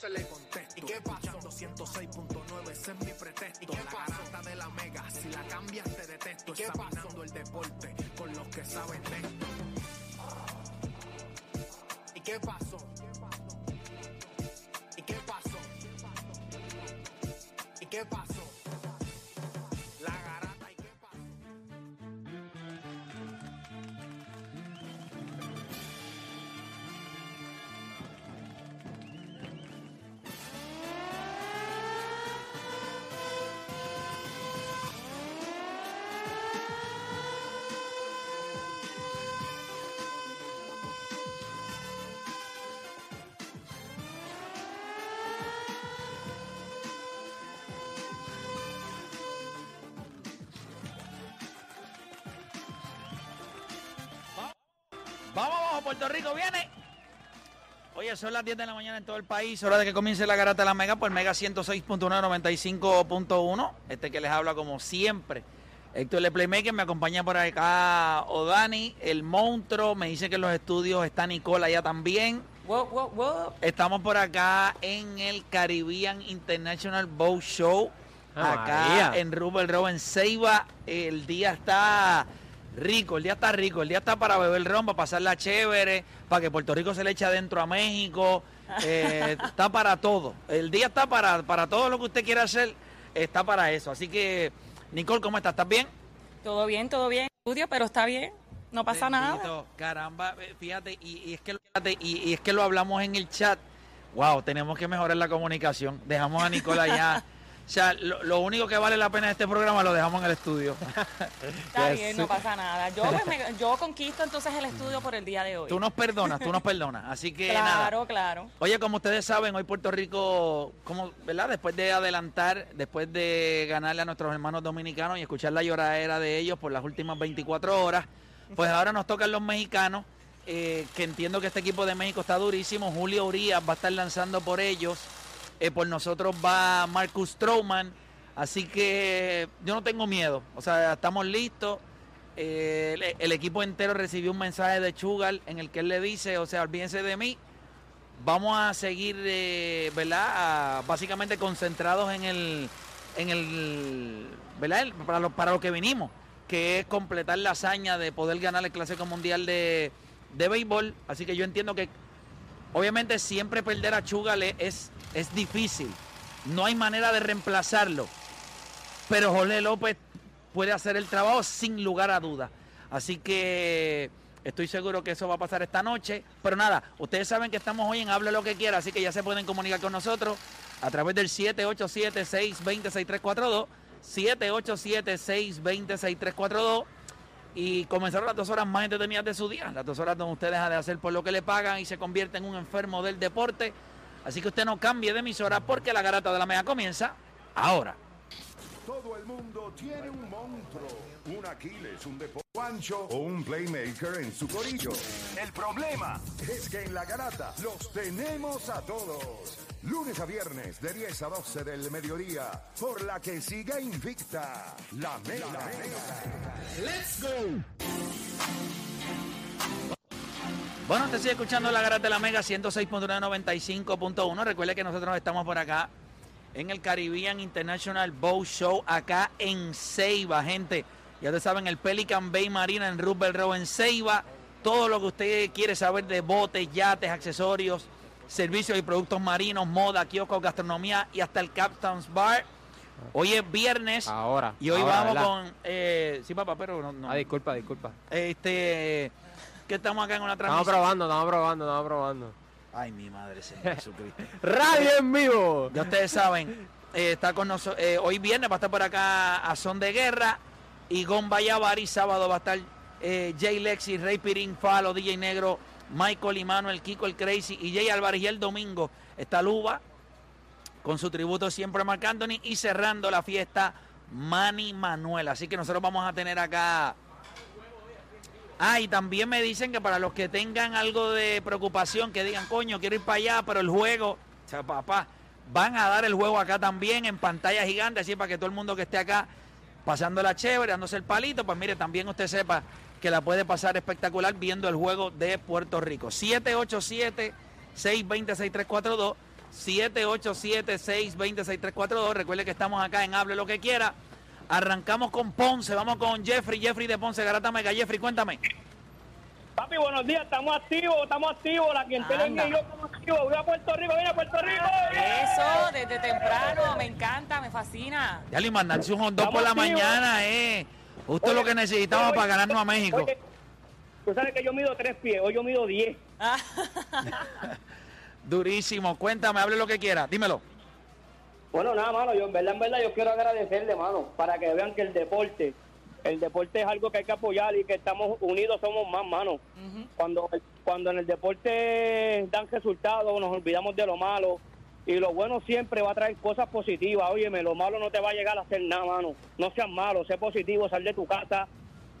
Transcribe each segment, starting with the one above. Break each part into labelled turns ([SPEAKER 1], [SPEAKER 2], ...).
[SPEAKER 1] 12 le contesto, ¿y qué pasó? 106.9, ese es mi pretexto, ¿y qué la garata de la mega, si la cambias te detesto, examinando el deporte con los que saben de esto. ¿Y qué pasó? ¿Y qué pasó? ¿Y qué pasó?
[SPEAKER 2] Vamos, Puerto Rico viene. Oye, son las 10 de la mañana en todo el país. Hora de que comience la garata de la Mega por Mega 106.1, 95.1. Este que les habla como siempre. Héctor Le Playmaker me acompaña por acá Odani, el monstruo. Me dice que en los estudios está Nicola allá también.
[SPEAKER 3] Wow, wow, wow.
[SPEAKER 2] Estamos por acá en el Caribbean International Boat Show.
[SPEAKER 3] Ah,
[SPEAKER 2] Acá
[SPEAKER 3] María.
[SPEAKER 2] en Rupert Row, en Ceiba. El día está rico, el día está rico. El día está para beber ron, para pasarla chévere, para que Puerto Rico se le eche adentro a México. Eh, está para todo. El día está para, para todo lo que usted quiera hacer. Está para eso. Así que, Nicole, ¿cómo estás? ¿Estás bien?
[SPEAKER 3] Todo bien, todo bien. Estudio, pero está bien. No pasa nada.
[SPEAKER 2] Caramba, fíjate, y, y es que, lo- fíjate, y, y es que lo hablamos en el chat. Wow, tenemos que mejorar la comunicación. Dejamos a Nicola ya. O sea, lo, lo único que vale la pena de este programa lo dejamos en el estudio.
[SPEAKER 3] Está bien, no pasa nada. Yo, pues, me- yo conquisto entonces el estudio por el día de hoy.
[SPEAKER 2] Tú nos perdonas, tú nos perdonas. Así que nada.
[SPEAKER 3] Claro, claro.
[SPEAKER 2] Oye, como ustedes saben, hoy Puerto Rico, como, ¿verdad? Después de adelantar, después de ganarle a nuestros hermanos dominicanos y escuchar la lloradera de ellos por las últimas 24 horas, pues ahora nos tocan los mexicanos, eh, que entiendo que este equipo de México está durísimo. Julio Urias va a estar lanzando por ellos. Eh, por nosotros va Marcus Stroman. Así que yo no tengo miedo. O sea, estamos listos. Eh, el, equipo entero recibió un mensaje de Chugal en el que él le dice, o sea, olvídense de mí, vamos a seguir, eh, ¿verdad? Básicamente concentrados en el, en el, ¿verdad? Para lo, para lo que vinimos, que es completar la hazaña de poder ganar el Clásico Mundial de, de Béisbol. Así que yo entiendo que, obviamente, siempre perder a Chugal es, es difícil. No hay manera de reemplazarlo. Pero Jorge López puede hacer el trabajo sin lugar a dudas. Así que estoy seguro que eso va a pasar esta noche. Pero nada, ustedes saben que estamos hoy en Hable lo que quiera, así que ya se pueden comunicar con nosotros a través del 787-620-6342. 787-620-6342 y comenzaron las dos horas más entretenidas de su día, las dos horas donde usted deja de hacer por lo que le pagan y se convierte en un enfermo del deporte. Así que usted no cambie de emisora porque la garata de la mega comienza ahora.
[SPEAKER 4] Todo el mundo tiene un monstruo, un Aquiles, un Depoancho o un playmaker en su corillo. El problema es que en la garata los tenemos a todos. Lunes a viernes de 10 a 12 del mediodía, por la que siga invicta la mega.
[SPEAKER 5] ¡Let's go!
[SPEAKER 2] Bueno, usted sigue escuchando la garata de la Mega 106.995.1. Recuerde que nosotros estamos por acá en el Caribbean International Boat Show, acá en Ceiba, gente. Ya ustedes saben, el Pelican Bay Marina en Rubel Row en Ceiba. Todo lo que usted quiere saber de botes, yates, accesorios, servicios y productos marinos, moda, kioscos, gastronomía y hasta el Captain's Bar. Hoy es viernes.
[SPEAKER 6] Ahora.
[SPEAKER 2] Y hoy
[SPEAKER 6] ahora,
[SPEAKER 2] vamos
[SPEAKER 6] ¿verdad?
[SPEAKER 2] con. eh, sí, papá, pero no. no.
[SPEAKER 6] Ah, disculpa, disculpa.
[SPEAKER 2] Este. Que estamos acá en una
[SPEAKER 6] Estamos
[SPEAKER 2] transmisión.
[SPEAKER 6] probando, estamos probando, estamos probando.
[SPEAKER 2] Ay, mi madre, Señor Jesucristo.
[SPEAKER 6] Radio en vivo.
[SPEAKER 2] Ya ustedes saben, eh, está con nosotros. hoy viernes va a estar por acá a Son de Guerra. Y Gon Bayavari. Sábado va a estar eh, Jay Lexi, Rey Pirín, Falo, DJ Negro, Michael y Manuel, Kiko el Crazy y Jay Álvarez. Y el domingo está Luba con su tributo siempre a Marc Anthony. Y cerrando la fiesta, Manny Manuel. Así que nosotros vamos a tener acá. Ah, y también me dicen que para los que tengan algo de preocupación, que digan, coño, quiero ir para allá, pero el juego, o sea, papá, van a dar el juego acá también en pantalla gigante, así para que todo el mundo que esté acá pasándola chévere, dándose el palito, pues mire, también usted sepa que la puede pasar espectacular viendo el juego de Puerto Rico. 787-620-6342, 787-620-6342, recuerde que estamos acá en Hable lo que quiera. Arrancamos con Ponce, vamos con Jeffrey, Jeffrey de Ponce, Garata Mega. Jeffrey, cuéntame.
[SPEAKER 7] Papi, buenos días, estamos activos, estamos activos, la clientela y yo estamos activos, voy a Puerto Rico, viene a Puerto Rico.
[SPEAKER 3] Eso, desde temprano, me encanta, me fascina.
[SPEAKER 2] Ya le mandaste un hot dog por la
[SPEAKER 7] activos.
[SPEAKER 2] mañana, eh. Justo
[SPEAKER 7] Oye,
[SPEAKER 2] lo que necesitamos
[SPEAKER 7] oye,
[SPEAKER 2] para ganarnos a México.
[SPEAKER 7] Oye, tú sabes que yo mido tres pies, hoy yo mido diez.
[SPEAKER 2] Durísimo, cuéntame, hable lo que quiera, dímelo.
[SPEAKER 7] Bueno, nada, mano, yo en verdad, en verdad, yo quiero agradecerle, mano, para que vean que el deporte, el deporte es algo que hay que apoyar y que estamos unidos, somos más, mano. Cuando, cuando en el deporte dan resultados, nos olvidamos de lo malo. Y lo bueno siempre va a traer cosas positivas. Óyeme, lo malo no te va a llegar a hacer nada, mano. No seas malo, sé positivo, sal de tu casa,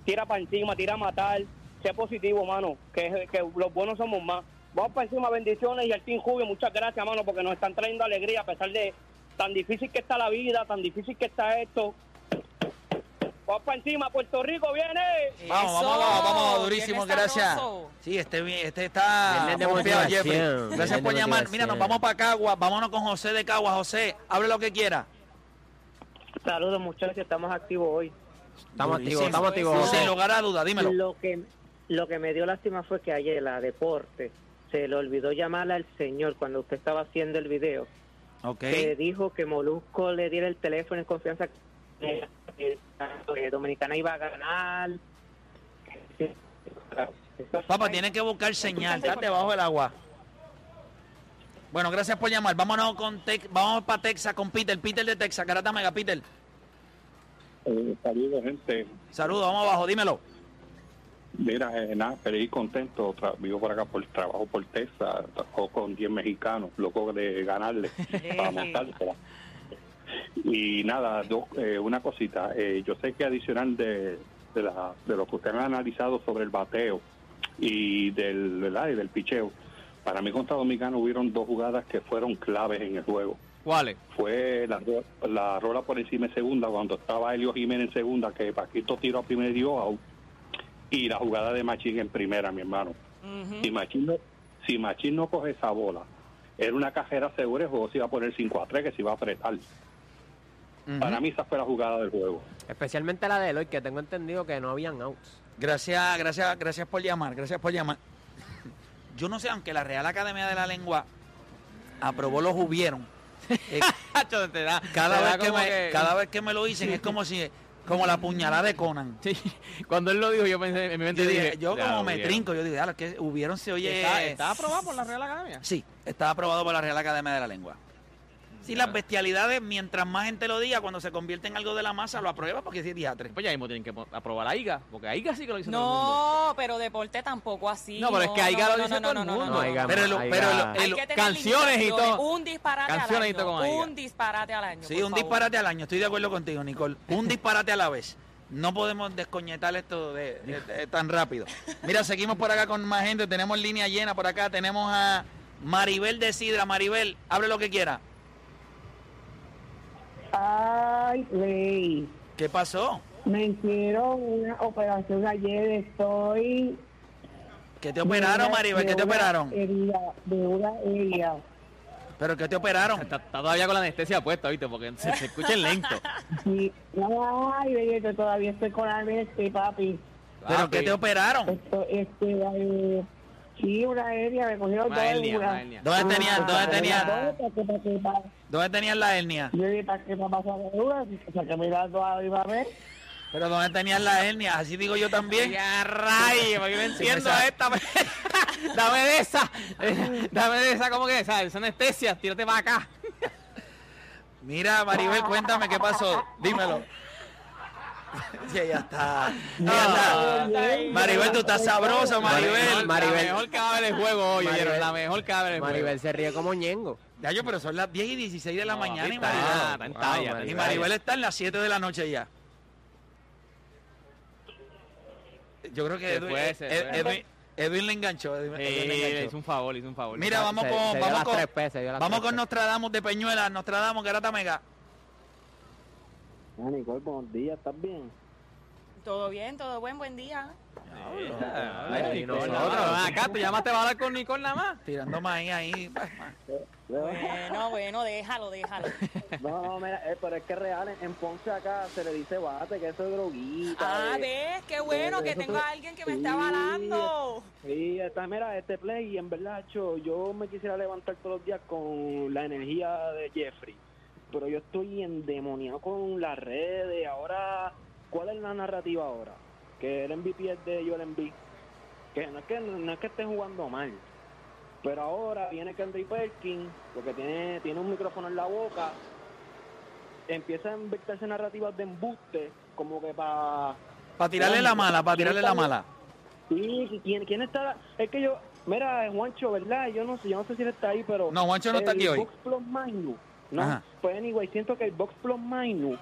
[SPEAKER 7] tira para encima, tira a matar. Sé positivo, mano, que, que los buenos somos más. Vamos para encima, bendiciones y al Team Jubio, muchas gracias, mano, porque nos están trayendo alegría a pesar de tan difícil que está la vida, tan difícil que está esto. Vamos para encima, Puerto Rico viene.
[SPEAKER 2] Vamos,
[SPEAKER 3] Eso,
[SPEAKER 2] vamos, vamos, vamos, durísimo, gracias. Sí, este, este está
[SPEAKER 6] motivación,
[SPEAKER 2] Jeffrey. Gracias por llamar. Mira, nos vamos para Caguas, vámonos con José de Caguas. José, hable lo que quiera.
[SPEAKER 8] Saludos muchachos, estamos activos hoy.
[SPEAKER 6] Estamos
[SPEAKER 2] Durísimo.
[SPEAKER 6] activos, estamos activos.
[SPEAKER 2] Sin lugar a duda, dímelo.
[SPEAKER 8] Lo que lo que me dio lástima fue que ayer la deporte se le olvidó llamarle al señor cuando usted estaba haciendo el video.
[SPEAKER 2] Ok.
[SPEAKER 8] Que dijo que Molusco le diera el teléfono en confianza que Dominicana iba a ganar.
[SPEAKER 2] Papá, tiene que buscar señal, está debajo del agua. Bueno, gracias por llamar. Vámonos con Tex, vamos para Texas con Peter, Peter de Texas, Garata Mega, Peter.
[SPEAKER 9] Eh, saludos, gente.
[SPEAKER 2] Saludos, vamos abajo, dímelo.
[SPEAKER 9] Mira, eh, nada, feliz y contento. Tra- vivo por acá por trabajo por Texas. Trabajo con 10 mexicanos, loco de ganarle para montársela. Y nada, dos, eh, una cosita. eh, yo sé que adicional de, de, la, de lo que ustedes han analizado sobre el bateo y del, ¿verdad? y del picheo, para mí contra Dominicano hubieron dos jugadas que fueron claves en el juego.
[SPEAKER 6] ¿Cuáles?
[SPEAKER 9] fue la, la rola por encima en segunda cuando estaba Helio Jiménez en segunda que Paquito tiró a primera y dio out y la jugada de Machín en primera mi hermano si Machín no si Machín no coge esa bola era una cajera segura el juego se iba a poner 5 a 3 que se iba a apretar para mí esa fue la jugada del juego
[SPEAKER 6] Especialmente la de Eloy, que tengo entendido que no habían outs.
[SPEAKER 2] Gracias, gracias, gracias por llamar, gracias por llamar. Yo no sé, aunque la Real Academia de la Lengua aprobó los hubieron. eh, cada, vez que me, cada vez que me lo dicen es como si Como la puñalada de Conan.
[SPEAKER 10] Sí, cuando él lo dijo, yo pensé en mi mente
[SPEAKER 2] Yo,
[SPEAKER 10] dije,
[SPEAKER 2] dije, yo
[SPEAKER 10] "Ya
[SPEAKER 2] como me
[SPEAKER 10] vieron".
[SPEAKER 2] trinco, yo digo, "Ah, que hubieron se oye.
[SPEAKER 10] ¿Está, está aprobado por la Real Academia?
[SPEAKER 2] Sí, está aprobado por la Real Academia de la Lengua. Sí, las bestialidades, mientras más gente lo diga, cuando se convierte en algo de la masa, lo aprueba porque sí, diatre.
[SPEAKER 10] Pues ya mismo tienen que aprobar a IGA, porque a IGA sí que lo dice todo el mundo.
[SPEAKER 3] No, pero deporte tampoco así.
[SPEAKER 10] No, pero es que Aiga lo dice todo el mundo.
[SPEAKER 6] No,
[SPEAKER 2] Pero
[SPEAKER 6] no,
[SPEAKER 10] canciones y todo.
[SPEAKER 3] Un disparate
[SPEAKER 10] Canciones y
[SPEAKER 3] al
[SPEAKER 10] todo
[SPEAKER 3] año.
[SPEAKER 10] con Aiga.
[SPEAKER 3] Un disparate al año.
[SPEAKER 2] Sí, un
[SPEAKER 3] favor.
[SPEAKER 2] disparate al año, estoy de acuerdo contigo, Nicole. Un disparate a la vez. No podemos descoñetar esto de, de- de- tan rápido. Mira, seguimos por acá con más gente, tenemos línea llena por acá, tenemos a Maribel de Sidra. Maribel, hable lo que quiera.
[SPEAKER 8] Ay, Rey,
[SPEAKER 2] ¿Qué pasó?
[SPEAKER 8] me hicieron una operación ayer, estoy...
[SPEAKER 2] ¿Qué te operaron, Maribel? ¿Qué te operaron?
[SPEAKER 8] Herida, de una herida.
[SPEAKER 2] ¿Pero qué te operaron?
[SPEAKER 10] Está, está todavía con la anestesia puesta, ¿viste? Porque se, se escucha en lento.
[SPEAKER 8] Sí. Ay, bellito, todavía estoy con la este, papi.
[SPEAKER 2] ¿Pero qué te operaron?
[SPEAKER 8] Esto, este, eh, sí, una hernia, me cogieron
[SPEAKER 10] Una
[SPEAKER 8] dos
[SPEAKER 10] hernia,
[SPEAKER 8] una.
[SPEAKER 10] una hernia.
[SPEAKER 2] ¿Dónde tenías, dónde tenías, Dónde tenías la hernia?
[SPEAKER 8] Yo dije, ¿para qué me pasa la duda? O sea, que me toda la vez.
[SPEAKER 2] ¿Pero dónde tenías la hernia? Así digo yo también.
[SPEAKER 10] Ya rayos, porque no entiendo
[SPEAKER 2] sa-
[SPEAKER 10] esta. Dame de esa. Dame de esa, ¿cómo que esa? Esa anestesia, tírate para acá.
[SPEAKER 2] Mira, Maribel, cuéntame qué pasó. Dímelo. Sí, ya está. Ya está. Maribel, tú estás sabrosa, Maribel.
[SPEAKER 10] La mejor del juego hoy,
[SPEAKER 6] Maribel.
[SPEAKER 10] oyeron, la mejor del juego.
[SPEAKER 6] Maribel se ríe como ñengo.
[SPEAKER 2] Ya yo, pero son las 10 y 16 de la
[SPEAKER 10] No,
[SPEAKER 2] mañana y Maribel,
[SPEAKER 10] está talla,
[SPEAKER 2] y. Maribel está en las 7 de la noche ya. Yo creo que Edwin,
[SPEAKER 10] fue,
[SPEAKER 2] Ed-
[SPEAKER 10] fue.
[SPEAKER 2] Edwin- Edwin le enganchó. Edwin,
[SPEAKER 10] Sí,
[SPEAKER 2] Edwin le
[SPEAKER 10] le
[SPEAKER 2] enganchó.
[SPEAKER 10] hizo un favor, hizo un favor.
[SPEAKER 2] Mira, vamos
[SPEAKER 6] Se-
[SPEAKER 2] con,
[SPEAKER 6] se
[SPEAKER 2] vamos con, vamos con. Nostradamus de Peñuela. Nostradamus, Garata Mega.
[SPEAKER 11] Ah, Nicole, buenos días, ¿estás bien?
[SPEAKER 3] Todo bien, todo buen, buen día.
[SPEAKER 10] Ay, Nicole, acá, tú llamaste para hablar con Nicole nada más.
[SPEAKER 2] Tirando maíz ahí. pues,
[SPEAKER 3] Bueno, bueno, déjalo, déjalo.
[SPEAKER 11] No, no, mira, eh, pero es que real, en, Ponce acá se le dice bate, que eso es droguita.
[SPEAKER 3] Ah,
[SPEAKER 11] eh.
[SPEAKER 3] ves, qué bueno que
[SPEAKER 11] eso
[SPEAKER 3] tengo a alguien que me
[SPEAKER 11] Sí.
[SPEAKER 3] está avalando.
[SPEAKER 11] Sí, está, mira, este play, y en verdad, cho, yo me quisiera levantar todos los días con la energía de Jeffrey, pero yo estoy endemoniado con las redes. Ahora, ¿cuál es la narrativa ahora? Que el MVP es de Joel Embiid. Que no es que, no es que esté jugando mal, pero ahora viene Kendrick Perkins, porque tiene, tiene un micrófono en la boca, empieza a inventarse narrativas de embuste, como que para...
[SPEAKER 2] Para tirarle la mala, para tirarle la mala.
[SPEAKER 11] Sí, ¿quién, quién está? Es que yo, mira, Juancho, ¿verdad? Yo no sé, yo no sé si él está ahí, pero...
[SPEAKER 2] No, Juancho no está aquí hoy.
[SPEAKER 11] Plus Minus, ¿no?
[SPEAKER 2] Ajá.
[SPEAKER 11] Pues anyway, siento que el Box Plus Minus,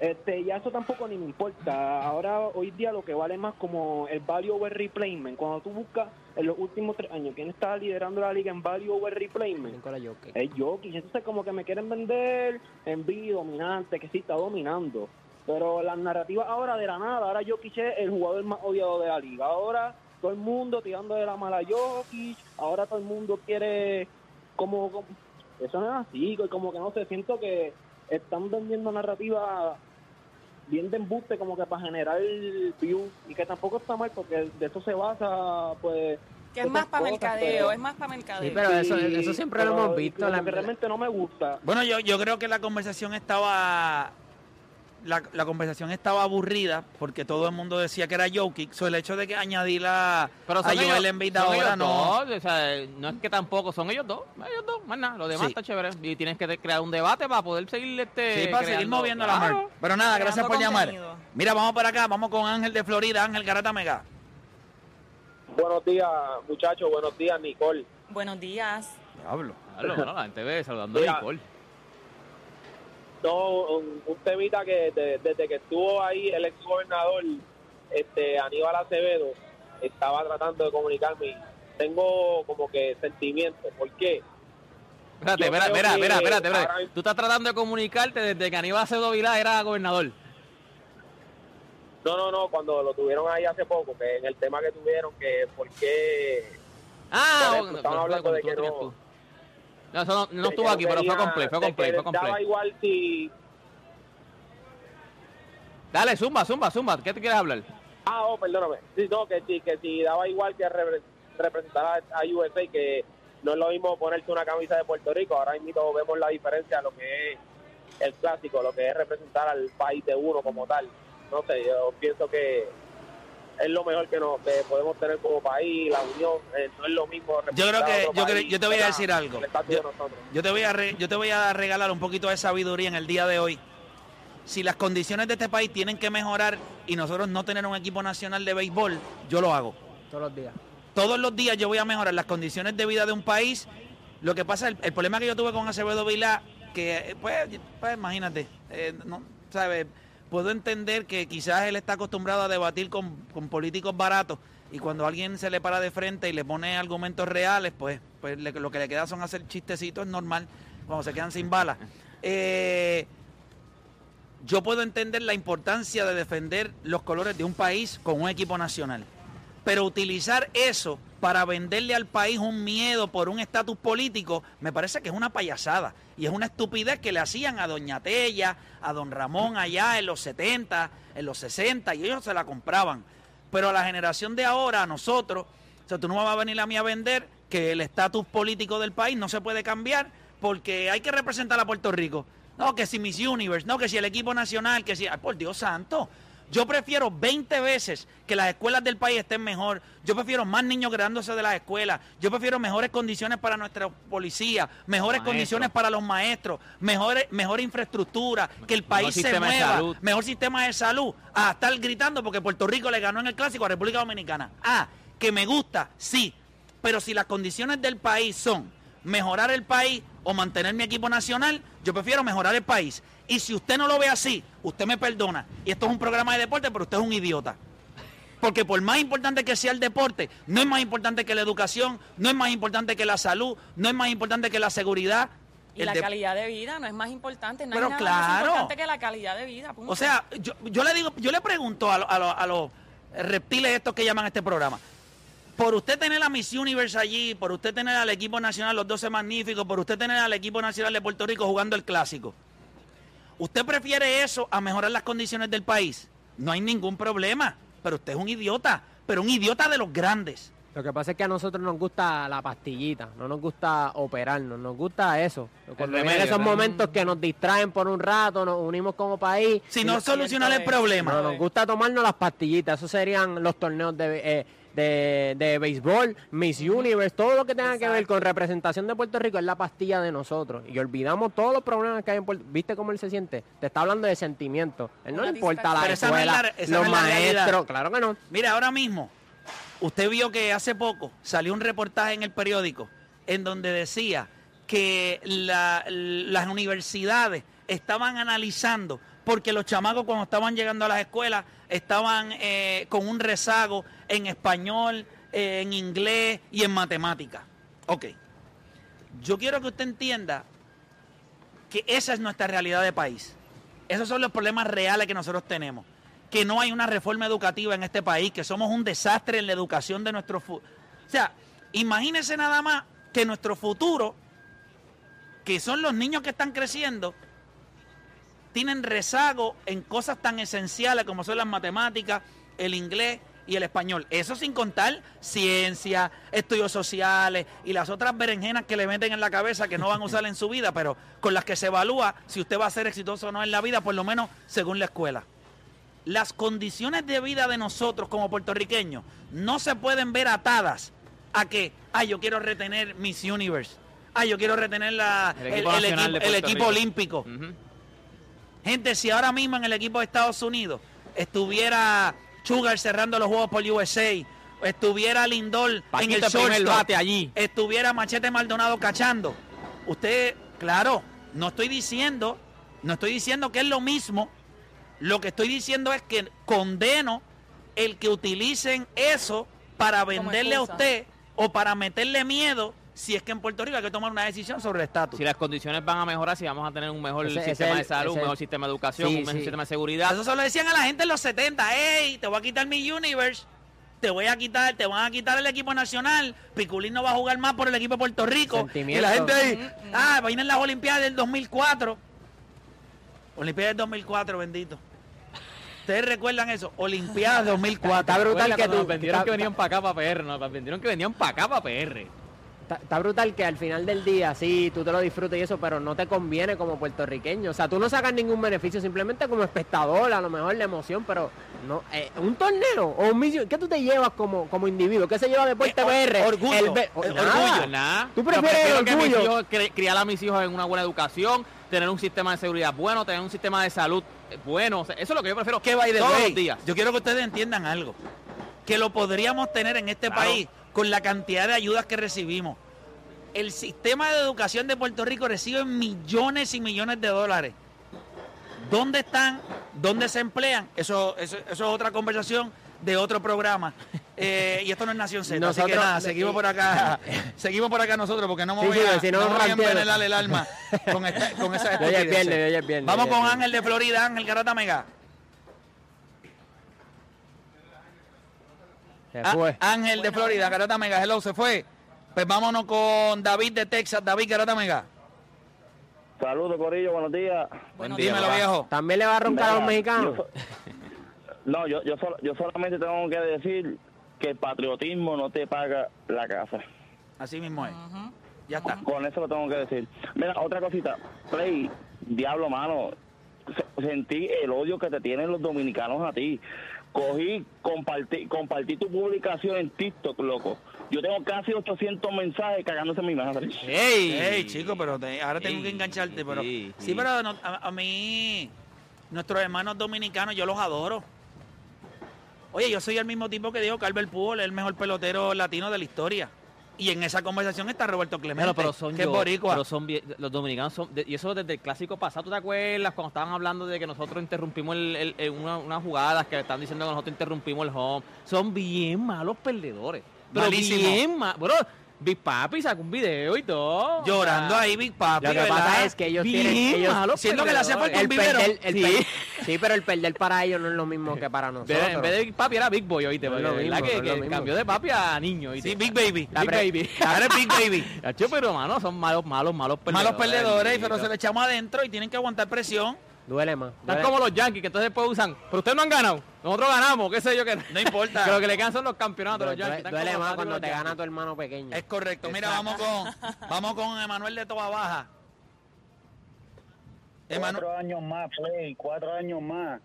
[SPEAKER 11] este, ya eso tampoco ni me importa. Ahora, hoy día lo que vale más como el value over replacement. Cuando tú buscas en los últimos tres años, ¿quién está liderando la liga en value over replacement?
[SPEAKER 6] Jokic.
[SPEAKER 11] Es Jokic. Entonces como que me quieren vender en vivo dominante, que sí está dominando. Pero las narrativas ahora de la nada, ahora Jokic es el jugador más odiado de la liga. Ahora todo el mundo tirando de la mala Jokic, ahora todo el mundo quiere como, como- eso no es así, como que no sé, siento que están vendiendo narrativa bien de embuste como que para generar view y que tampoco está mal porque de eso se basa pues
[SPEAKER 3] Que es más para mercadeo,
[SPEAKER 11] pero-
[SPEAKER 3] es más para mercadeo.
[SPEAKER 6] Sí, pero eso, eso siempre lo hemos visto. la-
[SPEAKER 11] que realmente no me gusta
[SPEAKER 2] Bueno, yo, yo creo que la conversación estaba. La, la conversación estaba aburrida porque todo el mundo decía que era Jokic. So, el hecho de que añadir a,
[SPEAKER 10] Pero
[SPEAKER 2] a Joel
[SPEAKER 10] ellos,
[SPEAKER 2] Embiid ahora no.
[SPEAKER 10] dos, o sea, no es que tampoco, son ellos dos, ellos dos, más nada, lo demás
[SPEAKER 2] Sí.
[SPEAKER 10] está chévere. Y tienes que crear un debate para poder seguir este
[SPEAKER 2] Sí, para seguir moviendo la mar. Pero nada, gracias por llamar. Mira, vamos para acá, vamos con Ángel de Florida, Ángel Garata Mega.
[SPEAKER 11] buenos días muchachos buenos días Nicole
[SPEAKER 3] Buenos días.
[SPEAKER 2] Diablo.
[SPEAKER 10] Claro, bueno, la gente ve saludando a Nicole.
[SPEAKER 11] No un, un temita que de- desde que estuvo ahí el ex gobernador este Aníbal Acevedo estaba tratando de comunicarme y tengo como que sentimientos ¿por qué?
[SPEAKER 10] Espérate, espera, espérate, espérate.
[SPEAKER 11] ahora-
[SPEAKER 10] Tú estás tratando de comunicarte desde que Aníbal Acevedo Vilá era gobernador.
[SPEAKER 11] no no no cuando lo tuvieron ahí hace poco que en el tema que tuvieron que por qué
[SPEAKER 10] Ah,
[SPEAKER 11] Por eso,
[SPEAKER 10] bueno,
[SPEAKER 11] estaban hablando de que no-
[SPEAKER 10] tú. No, eso no, no estuvo aquí, pero fue completo, fue completo, fue
[SPEAKER 11] daba
[SPEAKER 10] completo.
[SPEAKER 11] igual si
[SPEAKER 10] Dale, zumba, zumba, zumba. ¿Qué te quieres hablar?
[SPEAKER 11] Ah, oh, perdóname. Sí, no, que sí, que si daba igual que re- representar a, a USA, que no es lo mismo ponerse una camisa de Puerto Rico. Ahora mismo vemos la diferencia de lo que es el clásico, lo que es representar al país de uno como tal.
[SPEAKER 12] no sé, yo pienso que es lo mejor que nos que podemos tener como país, la unión, eh, no es lo mismo.
[SPEAKER 2] Yo creo que yo, creo- yo te voy a
[SPEAKER 12] la-
[SPEAKER 2] decir algo. Yo,
[SPEAKER 12] de nosotros.
[SPEAKER 2] yo te voy a re- yo te voy a regalar un poquito de sabiduría en el día de hoy. Si las condiciones de este país tienen que mejorar y nosotros no tener un equipo nacional de béisbol, yo lo hago.
[SPEAKER 6] Todos los días.
[SPEAKER 2] Todos los días yo voy a mejorar las condiciones de vida de un país. Lo que pasa, el, el problema que yo tuve con Acevedo Vilá, que eh, pues, pues imagínate, eh, no, ¿sabes? Puedo entender que quizás él está acostumbrado a debatir con, con políticos baratos y cuando alguien se le para de frente y le pone argumentos reales, pues, pues lo que le queda son hacer chistecitos, es normal, cuando se quedan sin balas. Eh, yo puedo entender la importancia de defender los colores de un país con un equipo nacional. Pero utilizar eso para venderle al país un miedo por un estatus político, me parece que es una payasada. Y es una estupidez que le hacían a Doña Tella, a Don Ramón allá en los 70, en los 60, y ellos se la compraban. Pero a la generación de ahora, a nosotros, o sea, tú no vas a venir a mí a vender que el estatus político del país no se puede cambiar porque hay que representar a Puerto Rico. No, que si Miss Universe, no, que si el equipo nacional, que si... Ay, por Dios santo. Yo prefiero 20 veces que las escuelas del país estén mejor. Yo prefiero más niños graduándose de las escuelas. Yo prefiero mejores condiciones para nuestra policía, mejores
[SPEAKER 10] Maestro.
[SPEAKER 2] condiciones para los maestros, mejores, mejor infraestructura, que el país se mueva,
[SPEAKER 10] salud.
[SPEAKER 2] mejor sistema de salud, a estar gritando porque Puerto Rico le ganó en el clásico a República Dominicana. Ah, que me gusta, sí, pero si las condiciones del país son mejorar el país o mantener mi equipo nacional, yo prefiero mejorar el país. Y si usted no lo ve así, usted me perdona. Y esto es un programa de deporte, pero usted es un idiota. Porque por más importante que sea el deporte, no es más importante que la educación, no es más importante que la salud, no es más importante que la seguridad.
[SPEAKER 3] Y
[SPEAKER 2] El
[SPEAKER 3] la calidad de vida no es más importante, no
[SPEAKER 2] Pero
[SPEAKER 3] hay nada más
[SPEAKER 2] claro.
[SPEAKER 3] importante que la calidad de vida. punto.
[SPEAKER 2] O sea, yo, yo le digo, yo le pregunto a, lo- a lo- a los reptiles estos que llaman a este programa, por usted tener la Miss Universe allí, por usted tener al equipo nacional, los 12 magníficos, por usted tener al equipo nacional de Puerto Rico jugando el clásico, ¿usted prefiere eso a mejorar las condiciones del país? No hay ningún problema, pero usted es un idiota, pero un idiota de los grandes.
[SPEAKER 6] Lo que pasa es que a nosotros nos gusta la pastillita, no nos gusta operarnos, nos gusta eso. Cuando vienen
[SPEAKER 10] remedio,
[SPEAKER 6] esos momentos que nos distraen por un rato, nos unimos como país.
[SPEAKER 2] Si no solucionar el problema.
[SPEAKER 6] No, nos gusta tomarnos las pastillitas, esos serían los torneos de, eh, de, de béisbol, Miss Universe, todo lo que tenga que ver con representación de Puerto Rico es la pastilla de nosotros. Y olvidamos todos los problemas que hay en Puerto ¿Viste cómo él se siente? Te está hablando de sentimientos. Él no le importa la escuela,
[SPEAKER 2] la-
[SPEAKER 6] los maestros, claro que no.
[SPEAKER 2] Mira, ahora mismo, usted vio que hace poco salió un reportaje en el periódico en donde decía que la- las universidades estaban analizando porque los chamacos cuando estaban llegando a las escuelas estaban eh, con un rezago en español, eh, en inglés y en matemática. Ok. Yo quiero que usted entienda que esa es nuestra realidad de país. Esos son los problemas reales que nosotros tenemos. Que no hay una reforma educativa en este país, que somos un desastre en la educación de nuestro futuro. O sea, imagínense nada más que nuestro futuro, que son los niños que están creciendo, tienen rezago en cosas tan esenciales como son las matemáticas, el inglés y el español. Eso sin contar ciencia, estudios sociales y las otras berenjenas que le meten en la cabeza que no van a usar en su vida, pero con las que se evalúa si usted va a ser exitoso o no en la vida, por lo menos según la escuela. Las condiciones de vida de nosotros como puertorriqueños no se pueden ver atadas a que, ah, yo quiero retener Miss Universe, ah, yo quiero retener la,
[SPEAKER 10] El equipo
[SPEAKER 2] el el olímpico. Gente, si ahora mismo en el equipo de Estados Unidos estuviera Sugar cerrando los juegos por USA, estuviera Lindor en
[SPEAKER 10] Paquito
[SPEAKER 2] el shortstop,
[SPEAKER 10] bate allí.
[SPEAKER 2] estuviera Machete Maldonado cachando, usted, claro, no estoy diciendo, no estoy diciendo que es lo mismo, lo que estoy diciendo es que condeno el que utilicen eso para venderle a usted o para meterle miedo si es que en Puerto Rico hay que tomar una decisión sobre el estatus.
[SPEAKER 10] Si las condiciones van a mejorar, si vamos a tener un mejor
[SPEAKER 2] Ese-
[SPEAKER 10] sistema de salud, un mejor sistema de educación,
[SPEAKER 2] Sí,
[SPEAKER 10] un mejor
[SPEAKER 2] sí.
[SPEAKER 10] sistema de seguridad.
[SPEAKER 2] Eso se lo decían a la gente en los 70. ¡Ey! Te voy a quitar mi Universe. Te voy a quitar, te van a quitar el equipo nacional. Piculín no va a jugar más por el equipo de Puerto Rico. Y la gente ahí, ah, vienen las Olimpiadas del 2004. Olimpiadas del 2004, bendito. ¿Ustedes recuerdan eso? Olimpiadas 2004.
[SPEAKER 10] Está brutal que nos vendieron que venían para acá para PR, nos vendieron que venían para acá para PR.
[SPEAKER 6] está, está brutal que al final del día, sí, tú te lo disfrutas y eso, pero no te conviene como puertorriqueño. O sea, tú no sacas ningún beneficio, simplemente como espectador, a lo mejor la emoción, pero no eh, un torneo o un millón, ¿qué tú te llevas como, como individuo? ¿Qué se lleva Deporte
[SPEAKER 10] Eh, orgullo.
[SPEAKER 6] El o-
[SPEAKER 10] Eh,
[SPEAKER 6] nada.
[SPEAKER 10] orgullo, nada.
[SPEAKER 6] ¿Tú prefieres
[SPEAKER 10] que mis
[SPEAKER 6] orgullo?
[SPEAKER 10] hijos criar a mis hijos en una buena educación, tener un sistema de seguridad bueno, tener un sistema de salud bueno. Eso es lo que yo prefiero
[SPEAKER 2] Que by the
[SPEAKER 10] todos
[SPEAKER 2] way,
[SPEAKER 10] los días.
[SPEAKER 2] Yo quiero que ustedes entiendan algo. Que lo podríamos tener en este
[SPEAKER 10] Claro.
[SPEAKER 2] país con la cantidad de ayudas que recibimos. El sistema de educación de Puerto Rico recibe millones y millones de dólares. ¿Dónde están? ¿Dónde se emplean? Eso, eso, eso es otra conversación de otro programa. Eh, y esto no es Nación Z. así que
[SPEAKER 6] Nosotros-
[SPEAKER 2] nada, seguimos por acá. seguimos por acá nosotros porque no me voy
[SPEAKER 6] sí,
[SPEAKER 2] a,
[SPEAKER 6] si no,
[SPEAKER 2] no voy a envenenar el alma con, esta, con esa
[SPEAKER 6] es viernes, viernes,
[SPEAKER 2] Vamos con. Ángel de Florida, Ángel Garata Mega.
[SPEAKER 6] Se
[SPEAKER 2] Ah,
[SPEAKER 6] fue.
[SPEAKER 2] Ángel de Florida, Garata Mega, hello, se fue. Pues vámonos con David de Texas, David Garata Mega.
[SPEAKER 12] Saludos, Corillo, buenos días.
[SPEAKER 2] Buenos días, Dímelo, viejo.
[SPEAKER 6] ¿También le va a roncar a los mexicanos?
[SPEAKER 12] yo no, yo, yo, solo- yo solamente tengo que decir que el patriotismo no te paga la casa.
[SPEAKER 2] Así mismo es. Ya está.
[SPEAKER 12] Con eso lo tengo que decir. Mira, otra cosita. Play, diablo, mano. se- Sentí el odio que te tienen los dominicanos a ti. Cogí, compartí, compartí tu publicación en TikTok, loco. Yo tengo casi 800 mensajes cagándose en mi madre.
[SPEAKER 2] ¡Ey! ¡Ey, chico! Pero te- ahora tengo
[SPEAKER 12] Ey,
[SPEAKER 2] que engancharte. Pero,
[SPEAKER 12] sí,
[SPEAKER 2] sí,
[SPEAKER 12] sí.
[SPEAKER 2] pero no- a, a mí, nuestros hermanos dominicanos, yo los adoro. Oye, yo soy el mismo tipo que dijo que Albert Pujol es el mejor pelotero latino de la historia. Y en esa conversación está Roberto Clemente,
[SPEAKER 10] Pero, pero son
[SPEAKER 2] que es boricua.
[SPEAKER 10] pero son bien- los dominicanos son y eso desde el clásico pasado, ¿tú te acuerdas cuando estaban hablando de que nosotros interrumpimos el, el- el- una, unas jugadas que están diciendo que nosotros interrumpimos el home? Son bien malos perdedores. Pero
[SPEAKER 2] Malísimo.
[SPEAKER 10] bien malos. Bro, Big Papi sacó un video y todo.
[SPEAKER 2] Llorando
[SPEAKER 10] O sea,
[SPEAKER 2] ahí, Big Papi.
[SPEAKER 6] Lo que
[SPEAKER 2] ¿verdad?
[SPEAKER 6] pasa es que ellos
[SPEAKER 2] Bien
[SPEAKER 6] tienen. Ellos,
[SPEAKER 2] malos Siento que le hacía falta un
[SPEAKER 6] el
[SPEAKER 2] vivero.
[SPEAKER 6] perder- el
[SPEAKER 2] Sí.
[SPEAKER 6] sí, pero el perder para ellos no es lo mismo que para nosotros.
[SPEAKER 10] de, en vez de Big Papi era Big Boy, oíste.
[SPEAKER 6] No es lo mismo,
[SPEAKER 10] que,
[SPEAKER 6] no es lo
[SPEAKER 10] que cambió de papi a niño, oíste.
[SPEAKER 2] Sí, Big Baby.
[SPEAKER 10] Big Baby.
[SPEAKER 2] Ahora es Big Baby.
[SPEAKER 10] Pero, mano, son malos, malos, malos perdedores.
[SPEAKER 2] Malos perdedores, pero se le echamos adentro y tienen que aguantar presión.
[SPEAKER 6] Duele más.
[SPEAKER 10] Están
[SPEAKER 6] duele-
[SPEAKER 10] como los Yankees, que entonces después usan. Pero ustedes no han ganado. Nosotros ganamos, qué sé yo. Que,
[SPEAKER 2] No importa.
[SPEAKER 10] que lo que le quedan son los campeonatos.
[SPEAKER 6] duele-
[SPEAKER 10] los Yankees.
[SPEAKER 6] Duele más cuando te gana tu hermano pequeño.
[SPEAKER 2] Es correcto. Mira, vamos con, vamos con Emanuel de Toa Baja. Emanu-
[SPEAKER 13] Cuatro años más, Play, cuatro años más.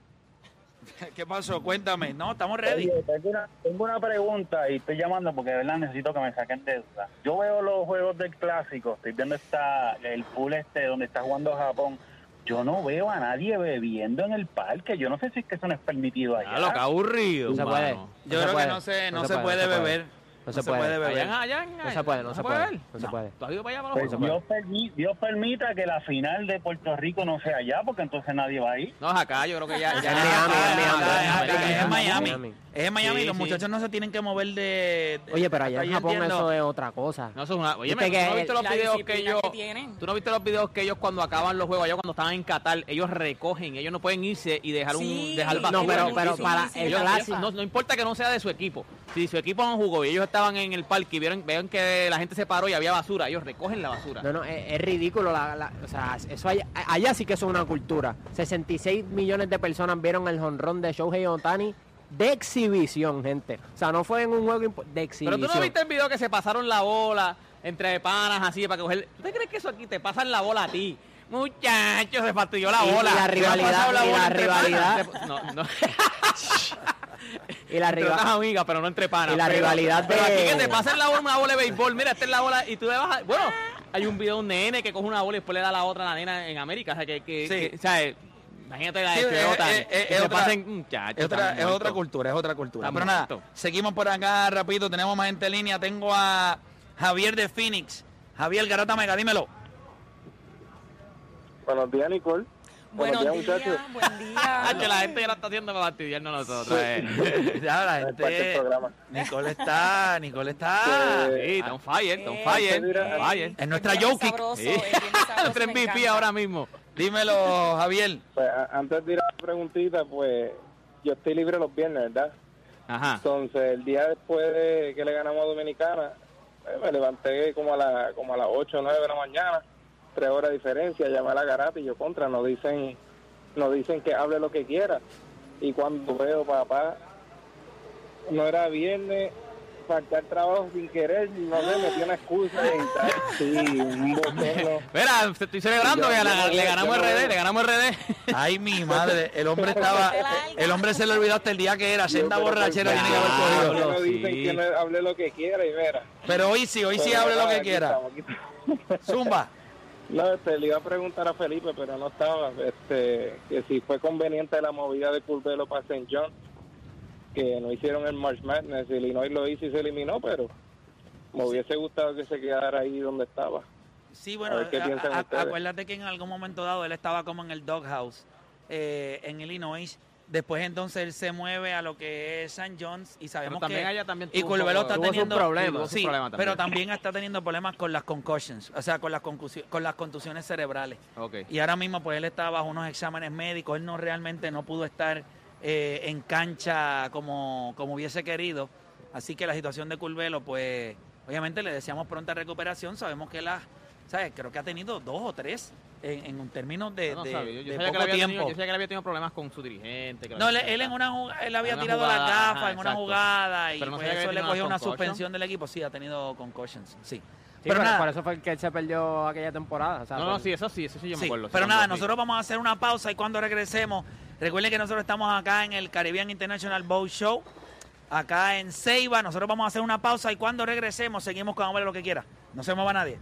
[SPEAKER 2] ¿Qué pasó? Cuéntame. No, estamos ready.
[SPEAKER 13] Oye, tengo, una, tengo una pregunta y estoy llamando porque de verdad necesito que me saquen de duda. Yo veo los juegos del clásico, estoy viendo esta, el pool este donde está jugando Japón. Yo no veo a nadie bebiendo en el parque. Yo no sé si es que eso no es permitido allá.
[SPEAKER 10] Ah, lo que aburrido.
[SPEAKER 6] No se puede.
[SPEAKER 10] mano.
[SPEAKER 2] Yo creo que no se, no se puede beber.
[SPEAKER 6] No se puede.
[SPEAKER 2] beber.
[SPEAKER 10] Allá, allá,
[SPEAKER 6] No se puede, no se puede. No se puede.
[SPEAKER 10] ¿Tú has ido para allá para
[SPEAKER 13] Pues? Dios, permi- Dios permita que la final de Puerto Rico no sea allá, porque entonces nadie va a ir.
[SPEAKER 10] No, es acá, yo creo que ya.
[SPEAKER 6] Es
[SPEAKER 10] ya
[SPEAKER 6] es en Miami, es en Miami,
[SPEAKER 2] Es en Miami.
[SPEAKER 6] Miami.
[SPEAKER 2] Es en Miami.
[SPEAKER 10] Sí,
[SPEAKER 2] Los
[SPEAKER 10] sí.
[SPEAKER 2] muchachos no se tienen que mover de. de-
[SPEAKER 6] Oye, pero allá en Japón
[SPEAKER 2] entiendo.
[SPEAKER 6] eso es otra cosa.
[SPEAKER 10] No, eso es una. Oye,
[SPEAKER 6] Viste
[SPEAKER 10] ¿tú no visto los videos que ellos.
[SPEAKER 3] que.
[SPEAKER 10] ¿Tú no viste los videos que ellos cuando acaban los juegos allá cuando estaban en Qatar, ellos recogen, ellos no pueden irse y dejar
[SPEAKER 3] Sí,
[SPEAKER 10] un dejar
[SPEAKER 3] no,
[SPEAKER 6] pero- pero para el
[SPEAKER 10] ellos-
[SPEAKER 6] clásico-
[SPEAKER 10] no, no importa que no sea de su equipo. Si su equipo no jugó y ellos estaban en el parque y vieron, vean que la gente se paró y había basura, ellos recogen la basura.
[SPEAKER 6] No, no, es, es ridículo. La, la- o sea, eso allá, allá sí que eso es una cultura. 66 millones de personas vieron el jonrón de Shohei Otani de exhibición, gente. O sea, no fue en un juego de
[SPEAKER 10] Pero
[SPEAKER 6] exhibición.
[SPEAKER 10] tú no viste el video que se pasaron la bola entre panas así para coger. ¿Tú te crees que eso aquí te pasan la bola a ti? Muchachos, se fastidió la
[SPEAKER 6] y
[SPEAKER 10] bola.
[SPEAKER 6] la
[SPEAKER 10] ¿Te ha
[SPEAKER 6] rivalidad-
[SPEAKER 10] la
[SPEAKER 6] y
[SPEAKER 10] bola
[SPEAKER 6] la rivalidad-
[SPEAKER 10] panas? No, no.
[SPEAKER 6] Y la
[SPEAKER 10] entre
[SPEAKER 6] riva-
[SPEAKER 10] otras amigas, pero no entre panas.
[SPEAKER 6] Y la
[SPEAKER 10] Pero-
[SPEAKER 6] rivalidad
[SPEAKER 10] pero
[SPEAKER 6] de-
[SPEAKER 10] aquí que te pasen la bola, una bola de béisbol, mira, esta es la bola, y tú le vas a... Bueno, hay un video de un nene que coge una bola y después le da la otra a la nena en América, o sea, que... que,
[SPEAKER 2] Sí.
[SPEAKER 10] que- o sea, imagínate la
[SPEAKER 2] Sí,
[SPEAKER 10] de
[SPEAKER 2] es-
[SPEAKER 10] que
[SPEAKER 2] otra-
[SPEAKER 10] pasen,
[SPEAKER 2] Es otra, es cultura, es otra cultura. Pero nada, seguimos por acá rapidito. Tenemos más gente en línea. Tengo a Javier de Phoenix. Javier Garata Mega, dímelo.
[SPEAKER 12] Buenos días, Nicole.
[SPEAKER 3] Buenos días,
[SPEAKER 12] muchachos.
[SPEAKER 3] buen día.
[SPEAKER 10] Ah, que la gente ya lo está haciendo para fastidiarnos nosotros. eh.
[SPEAKER 2] Ya, la gente. Nicole está, Nicole está.
[SPEAKER 10] Sí, está on fire, está on
[SPEAKER 3] Eh,
[SPEAKER 10] fire.
[SPEAKER 2] Es nuestra Jokic.
[SPEAKER 10] Sí.
[SPEAKER 3] me
[SPEAKER 10] MVP ahora mismo.
[SPEAKER 2] Dímelo, Javier.
[SPEAKER 12] Pues, antes de ir a la preguntita, pues yo estoy libre los viernes, ¿verdad?
[SPEAKER 10] Ajá.
[SPEAKER 12] Entonces, el día después de que le ganamos a Dominicana, eh, me levanté como a, la, como a las 8 o 9 de la mañana, tres horas de diferencia, llamé a la garata y yo contra, nos dicen, nos dicen que hable lo que quiera. Y cuando veo, papá, no era viernes,
[SPEAKER 14] faltar trabajo sin querer, no sé, me una excusa y tal. Sí, un.
[SPEAKER 10] Mira, estoy celebrando que la- le ganamos RD, le ganamos RD.
[SPEAKER 2] Ay, mi madre, el hombre estaba, el hombre se le olvidó hasta el día que era, senda borrachera tiene que haber cogido.
[SPEAKER 14] no dicen que no hable lo que quiera y mira.
[SPEAKER 2] Pero hoy sí, hoy sí
[SPEAKER 14] Pero
[SPEAKER 2] hable lo que quiera. Zumba.
[SPEAKER 14] No, este, le iba a preguntar a Felipe, pero no estaba, este, que si fue conveniente la movida de Curvelo para St. John, que no hicieron el March Madness, Illinois lo hizo y se eliminó, pero me hubiese gustado que se quedara ahí donde estaba.
[SPEAKER 2] Sí,
[SPEAKER 14] A
[SPEAKER 2] bueno,
[SPEAKER 14] ver qué
[SPEAKER 2] a- a- acuérdate que en algún momento dado él estaba como en el doghouse eh, en Illinois. Después entonces él se mueve a lo que es St. John's y sabemos que
[SPEAKER 10] allá también
[SPEAKER 2] y Curvelo está teniendo
[SPEAKER 10] problemas.
[SPEAKER 2] Sí,
[SPEAKER 10] también.
[SPEAKER 2] pero también está teniendo problemas con las concussions, o sea, con las con las contusiones cerebrales.
[SPEAKER 10] Ok.
[SPEAKER 2] Y ahora mismo pues él está bajo unos exámenes médicos, él no realmente no pudo estar eh, en cancha como, como hubiese querido. Así que la situación de Curvelo, pues obviamente le deseamos pronta recuperación. Sabemos que la, ¿sabes? Creo que ha tenido dos o tres en, en un término de,
[SPEAKER 10] Yo no
[SPEAKER 2] de-
[SPEAKER 10] sabía, yo, yo
[SPEAKER 2] de
[SPEAKER 10] sabía que
[SPEAKER 2] poco tiempo.
[SPEAKER 10] tenido, yo sabía que él había tenido problemas con su dirigente.
[SPEAKER 2] No, él, en una él había
[SPEAKER 10] En
[SPEAKER 2] tirado
[SPEAKER 10] jugada,
[SPEAKER 2] las gafas
[SPEAKER 10] ajá,
[SPEAKER 2] en una
[SPEAKER 10] exacto.
[SPEAKER 2] jugada y
[SPEAKER 10] no
[SPEAKER 2] pues eso le cogió
[SPEAKER 10] una
[SPEAKER 2] suspensión del equipo. Sí, ha tenido concussions, sí.
[SPEAKER 6] Sí,
[SPEAKER 2] pero
[SPEAKER 6] pero
[SPEAKER 2] nada,
[SPEAKER 6] por eso fue que él se perdió aquella temporada. o sea,
[SPEAKER 10] No, no,
[SPEAKER 6] por-
[SPEAKER 10] sí, eso sí, eso sí yo me
[SPEAKER 2] Sí,
[SPEAKER 10] acuerdo.
[SPEAKER 2] pero nada,
[SPEAKER 10] sí.
[SPEAKER 2] nosotros vamos a hacer una pausa y cuando regresemos, recuerden que nosotros estamos acá en el Caribbean International Boat Show, acá en Ceiba. Nosotros vamos a hacer una pausa y cuando regresemos seguimos con Hombre lo que quiera. No se mueva nadie.